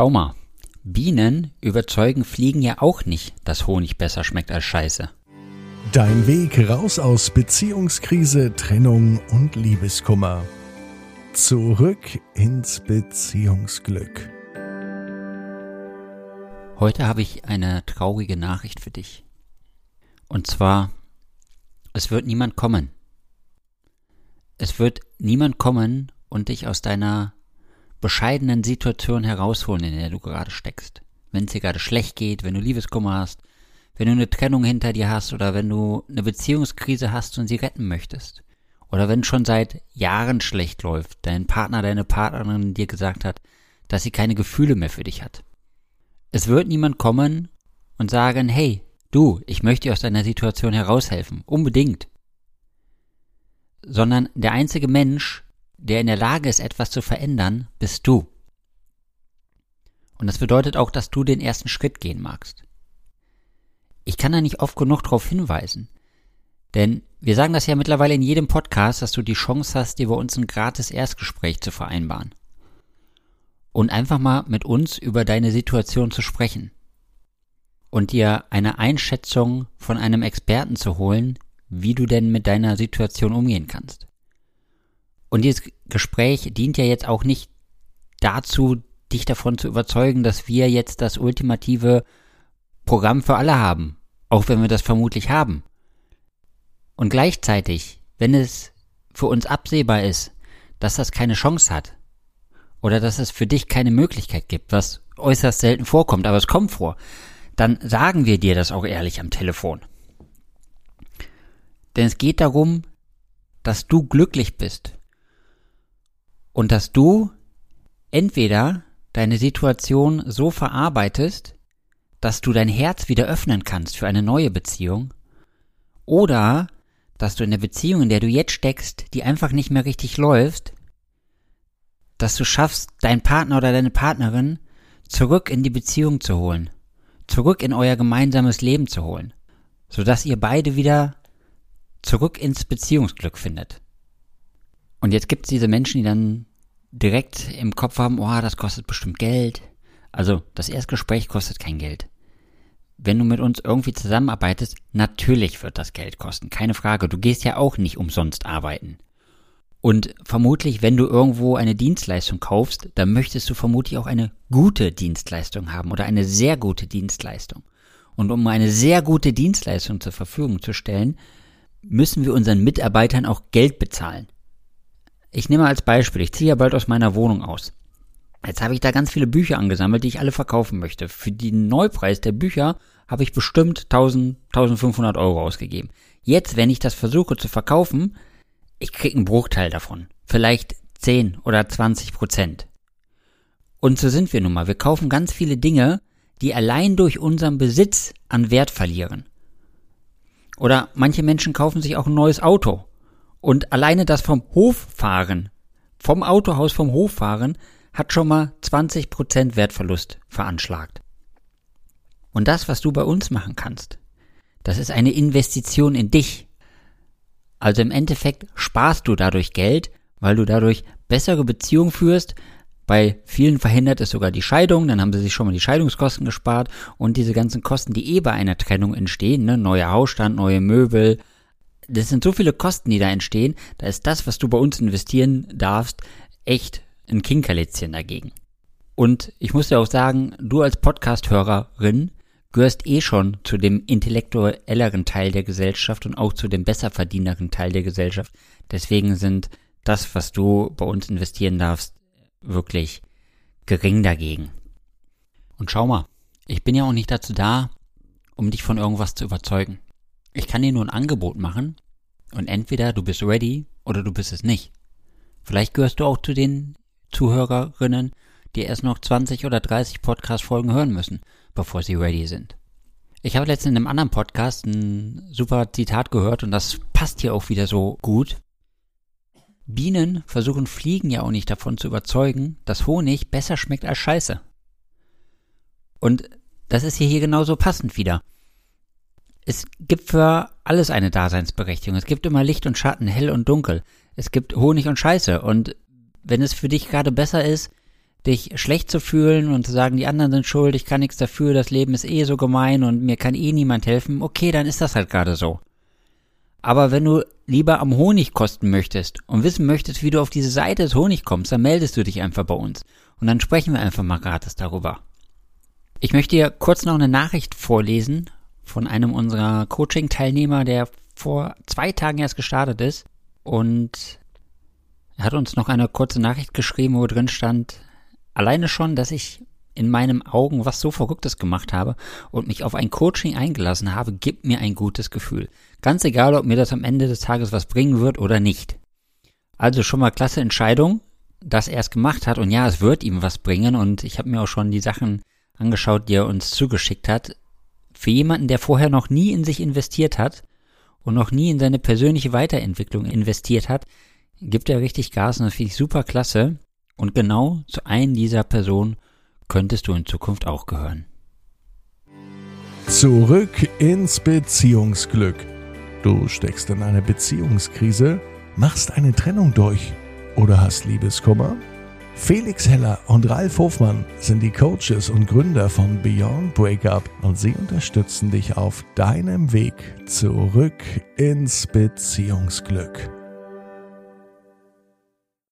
Schau mal, Bienen überzeugen Fliegen ja auch nicht, dass Honig besser schmeckt als Scheiße. Dein Weg raus aus Beziehungskrise, Trennung und Liebeskummer. Zurück ins Beziehungsglück. Heute habe ich eine traurige Nachricht für dich. Und zwar, es wird niemand kommen. Es wird niemand kommen und dich aus deiner bescheidenen Situation herausholen, in der du gerade steckst. Wenn es dir gerade schlecht geht, wenn du Liebeskummer hast, wenn du eine Trennung hinter dir hast oder wenn du eine Beziehungskrise hast und sie retten möchtest. Oder wenn schon seit Jahren schlecht läuft, dein Partner, deine Partnerin dir gesagt hat, dass sie keine Gefühle mehr für dich hat. Es wird niemand kommen und sagen, hey, du, ich möchte dir aus deiner Situation heraushelfen, unbedingt. Sondern der einzige Mensch, der in der Lage ist, etwas zu verändern, bist du. Und das bedeutet auch, dass du den ersten Schritt gehen magst. Ich kann da nicht oft genug darauf hinweisen. Denn wir sagen das ja mittlerweile in jedem Podcast, dass du die Chance hast, dir bei uns ein gratis Erstgespräch zu vereinbaren. Und einfach mal mit uns über deine Situation zu sprechen. Und dir eine Einschätzung von einem Experten zu holen, wie du denn mit deiner Situation umgehen kannst. Und dieses Gespräch dient ja jetzt auch nicht dazu, dich davon zu überzeugen, dass wir jetzt das ultimative Programm für alle haben, auch wenn wir das vermutlich haben. Und gleichzeitig, wenn es für uns absehbar ist, dass das keine Chance hat oder dass es für dich keine Möglichkeit gibt, was äußerst selten vorkommt, aber es kommt vor, dann sagen wir dir das auch ehrlich am Telefon. Denn es geht darum, dass du glücklich bist und dass du entweder deine Situation so verarbeitest, dass du dein Herz wieder öffnen kannst für eine neue Beziehung, oder dass du in der Beziehung, in der du jetzt steckst, die einfach nicht mehr richtig läuft, dass du schaffst, deinen Partner oder deine Partnerin zurück in die Beziehung zu holen, zurück in euer gemeinsames Leben zu holen, sodass ihr beide wieder zurück ins Beziehungsglück findet. Und jetzt gibt es diese Menschen, die dann direkt im Kopf haben, oh, das kostet bestimmt Geld. Also das Erstgespräch kostet kein Geld. Wenn du mit uns irgendwie zusammenarbeitest, natürlich wird das Geld kosten, keine Frage. Du gehst ja auch nicht umsonst arbeiten. Und vermutlich, wenn du irgendwo eine Dienstleistung kaufst, dann möchtest du vermutlich auch eine gute Dienstleistung haben oder eine sehr gute Dienstleistung. Und um eine sehr gute Dienstleistung zur Verfügung zu stellen, müssen wir unseren Mitarbeitern auch Geld bezahlen. Ich nehme als Beispiel, ich ziehe ja bald aus meiner Wohnung aus. Jetzt habe ich da ganz viele Bücher angesammelt, die ich alle verkaufen möchte. Für den Neupreis der Bücher habe ich bestimmt 1000, 1500 Euro ausgegeben. Jetzt, wenn ich das versuche zu verkaufen, ich kriege einen Bruchteil davon. Vielleicht 10 oder 20 Prozent. Und so sind wir nun mal. Wir kaufen ganz viele Dinge, die allein durch unseren Besitz an Wert verlieren. Oder manche Menschen kaufen sich auch ein neues Auto. Und alleine das vom Hof fahren, vom Autohaus vom Hof fahren, hat schon mal 20% Wertverlust veranschlagt. Und das, was du bei uns machen kannst, das ist eine Investition in dich. Also im Endeffekt sparst du dadurch Geld, weil du dadurch bessere Beziehungen führst. Bei vielen verhindert es sogar die Scheidung, dann haben sie sich schon mal die Scheidungskosten gespart und diese ganzen Kosten, die eh bei einer Trennung entstehen, ne, neuer Hausstand, neue Möbel, das sind so viele Kosten, die da entstehen, da ist das, was du bei uns investieren darfst, echt ein Kinkerlitzchen dagegen. Und ich muss dir auch sagen, du als Podcast-Hörerin gehörst eh schon zu dem intellektuelleren Teil der Gesellschaft und auch zu dem besserverdieneren Teil der Gesellschaft. Deswegen sind das, was du bei uns investieren darfst, wirklich gering dagegen. Und schau mal, ich bin ja auch nicht dazu da, um dich von irgendwas zu überzeugen. Ich kann dir nur ein Angebot machen und entweder du bist ready oder du bist es nicht. Vielleicht gehörst du auch zu den Zuhörerinnen, die erst noch 20 oder 30 Podcast-Folgen hören müssen, bevor sie ready sind. Ich habe letztens in einem anderen Podcast ein super Zitat gehört und das passt hier auch wieder so gut. Bienen versuchen Fliegen ja auch nicht davon zu überzeugen, dass Honig besser schmeckt als Scheiße. Und das ist hier, genauso passend wieder es gibt für alles eine Daseinsberechtigung. Es gibt immer Licht und Schatten, hell und dunkel. Es gibt Honig und Scheiße. Und wenn es für dich gerade besser ist, dich schlecht zu fühlen und zu sagen, die anderen sind schuld, ich kann nichts dafür, das Leben ist eh so gemein und mir kann eh niemand helfen, okay, dann ist das halt gerade so. Aber wenn du lieber am Honig kosten möchtest und wissen möchtest, wie du auf diese Seite des Honig kommst, dann meldest du dich einfach bei uns. Und dann sprechen wir einfach mal gratis darüber. Ich möchte dir kurz noch eine Nachricht vorlesen von einem unserer Coaching-Teilnehmer, der vor zwei Tagen erst gestartet ist. Und er hat uns noch eine kurze Nachricht geschrieben, wo drin stand, alleine schon, dass ich in meinen Augen was so Verrücktes gemacht habe und mich auf ein Coaching eingelassen habe, gibt mir ein gutes Gefühl. Ganz egal, ob mir das am Ende des Tages was bringen wird oder nicht. Also schon mal klasse Entscheidung, dass er es gemacht hat und ja, es wird ihm was bringen und ich habe mir auch schon die Sachen angeschaut, die er uns zugeschickt hat. Für jemanden, der vorher noch nie in sich investiert hat und noch nie in seine persönliche Weiterentwicklung investiert hat, gibt er richtig Gas und das finde ich super klasse. Und genau zu einem dieser Personen könntest du in Zukunft auch gehören. Zurück ins Beziehungsglück. Du steckst in einer Beziehungskrise, machst eine Trennung durch oder hast Liebeskummer? Felix Heller und Ralf Hofmann sind die Coaches und Gründer von Beyond Breakup und sie unterstützen dich auf deinem Weg zurück ins Beziehungsglück.